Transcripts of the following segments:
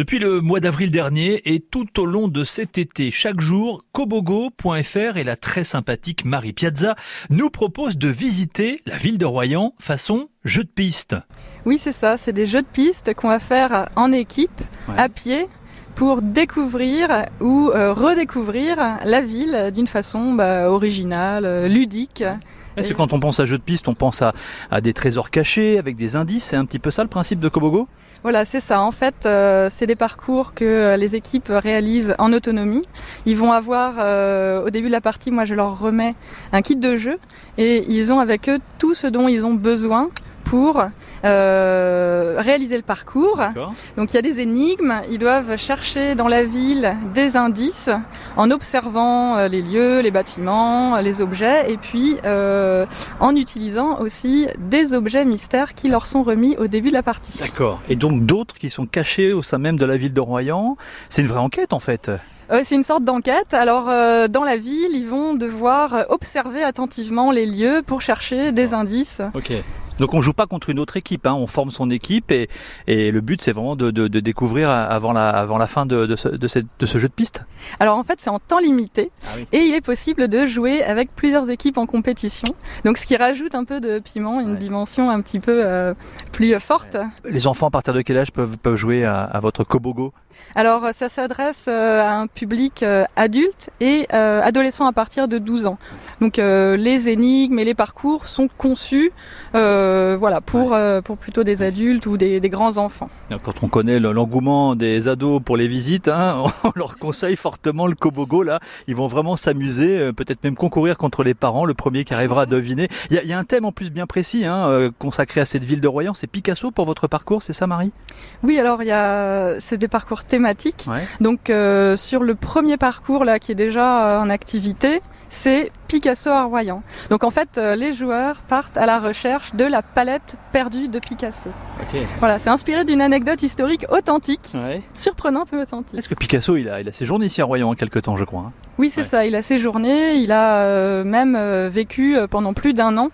Depuis le mois d'avril dernier et tout au long de cet été, chaque jour, kobogo.fr et la très sympathique Marie Piazza nous proposent de visiter la ville de Royan façon jeu de piste. Oui, c'est ça, c'est des jeux de piste qu'on va faire en équipe, à pied, pour découvrir ou euh, redécouvrir la ville d'une façon bah, originale, euh, ludique. Est-ce que quand on pense à jeu de piste, on pense à, à des trésors cachés avec des indices? C'est un petit peu ça le principe de Kobogo? Voilà, c'est ça. En fait, euh, c'est des parcours que les équipes réalisent en autonomie. Ils vont avoir, euh, au début de la partie, moi je leur remets un kit de jeu et ils ont avec eux tout ce dont ils ont besoin pour euh, réaliser le parcours. Donc il y a des énigmes, ils doivent chercher dans la ville des indices en observant euh, les lieux, les bâtiments, les objets et puis euh, en utilisant aussi des objets mystères qui leur sont remis au début de la partie. D'accord. Et donc d'autres qui sont cachés au sein même de la ville de Royan. C'est une vraie enquête en fait. Euh, c'est une sorte d'enquête. Alors euh, dans la ville, ils vont devoir observer attentivement les lieux pour chercher des indices. Ok. Donc on joue pas contre une autre équipe, hein. on forme son équipe et, et le but c'est vraiment de, de, de, découvrir avant la, avant la fin de, de, ce, de, cette, de ce jeu de piste. Alors en fait c'est en temps limité ah oui. et il est possible de jouer avec plusieurs équipes en compétition. Donc ce qui rajoute un peu de piment, une ouais. dimension un petit peu euh, plus forte. Ouais. Les enfants à partir de quel âge peuvent, peuvent jouer à, à votre Kobogo? Alors ça s'adresse euh, à un public euh, adulte et adolescent à partir de 12 ans. Donc les énigmes et les parcours sont conçus euh, voilà, pour, ouais. euh, pour plutôt des adultes ou des, des grands enfants. Quand on connaît l'engouement des ados pour les visites, hein, on leur conseille fortement le Kobogo. Là, ils vont vraiment s'amuser, euh, peut-être même concourir contre les parents. Le premier qui arrivera à deviner. Il y a, y a un thème en plus bien précis hein, euh, consacré à cette ville de Royan. C'est Picasso pour votre parcours, c'est ça, Marie? Oui, alors il y a, c'est des parcours thématiques. Ouais. Donc euh, sur le premier parcours là, qui est déjà en activité, c'est Picasso à Royan. Donc en fait, les joueurs partent à la recherche de la palette perdue de Picasso. Okay. Voilà, c'est inspiré d'une anecdote historique authentique, ouais. surprenante mais authentique. Est-ce que Picasso, il a, il a séjourné ici à Royan en quelque temps, je crois hein? Oui, c'est ouais. ça, il a séjourné, il a euh, même euh, vécu euh, pendant plus d'un an,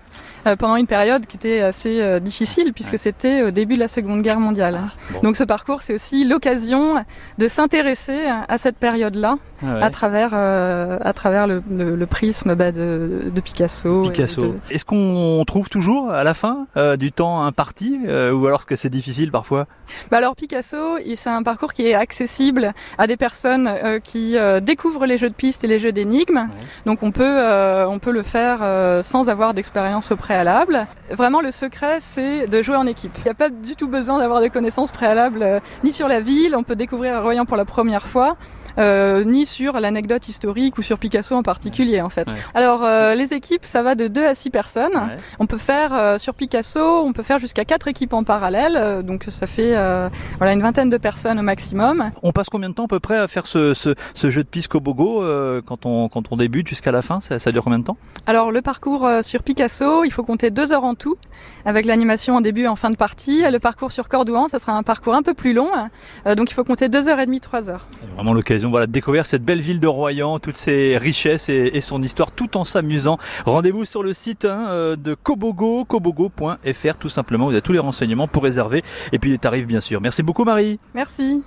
euh, pendant une période qui était assez euh, difficile, puisque ouais. c'était au début de la Seconde Guerre mondiale. Ah, bon. Donc ce parcours, c'est aussi l'occasion de s'intéresser à cette période-là, ah à travers, euh, à travers le, le, le prisme bah, de, de, Picasso. Picasso. De... Est-ce qu'on trouve toujours à la fin euh, du temps imparti euh, ou alors est-ce que c'est difficile parfois bah Alors Picasso, c'est un parcours qui est accessible à des personnes euh, qui euh, découvrent les jeux de pistes et les jeux d'énigmes. Ouais. Donc on peut, on peut le faire sans avoir d'expérience au préalable. Vraiment le secret c'est de jouer en équipe. Il n'y a pas du tout besoin d'avoir des connaissances préalables ni sur la ville, on peut découvrir Royan pour la première fois euh, ni sur l'anecdote historique ou sur Picasso en particulier en fait. Ouais. Alors euh, les équipes, ça va de 2 à 6 personnes. Ouais. On peut faire euh, sur Picasso, on peut faire jusqu'à 4 équipes en parallèle, euh, donc ça fait voilà une vingtaine de personnes au maximum. On passe combien de temps à peu près à faire ce, ce, ce jeu de piste Kobogo euh, quand on quand on débute jusqu'à la fin ça, ça, dure combien de temps? Alors le parcours sur Picasso, il faut compter 2 heures en tout avec l'animation en début et en fin de partie. Le parcours sur Cordouan, ça sera un parcours un peu plus long, donc il faut compter 2 heures et demie, 3 heures. Vraiment l'occasion voilà, de découvrir cette belle ville de Royan, toutes ses richesses et, et son histoire, tout en s'amusant. Rendez-vous sur le site hein, euh, de Kobogo, kobogo.fr tout simplement. Vous avez tous les renseignements pour réserver et puis les tarifs bien sûr. Merci beaucoup Marie. Merci.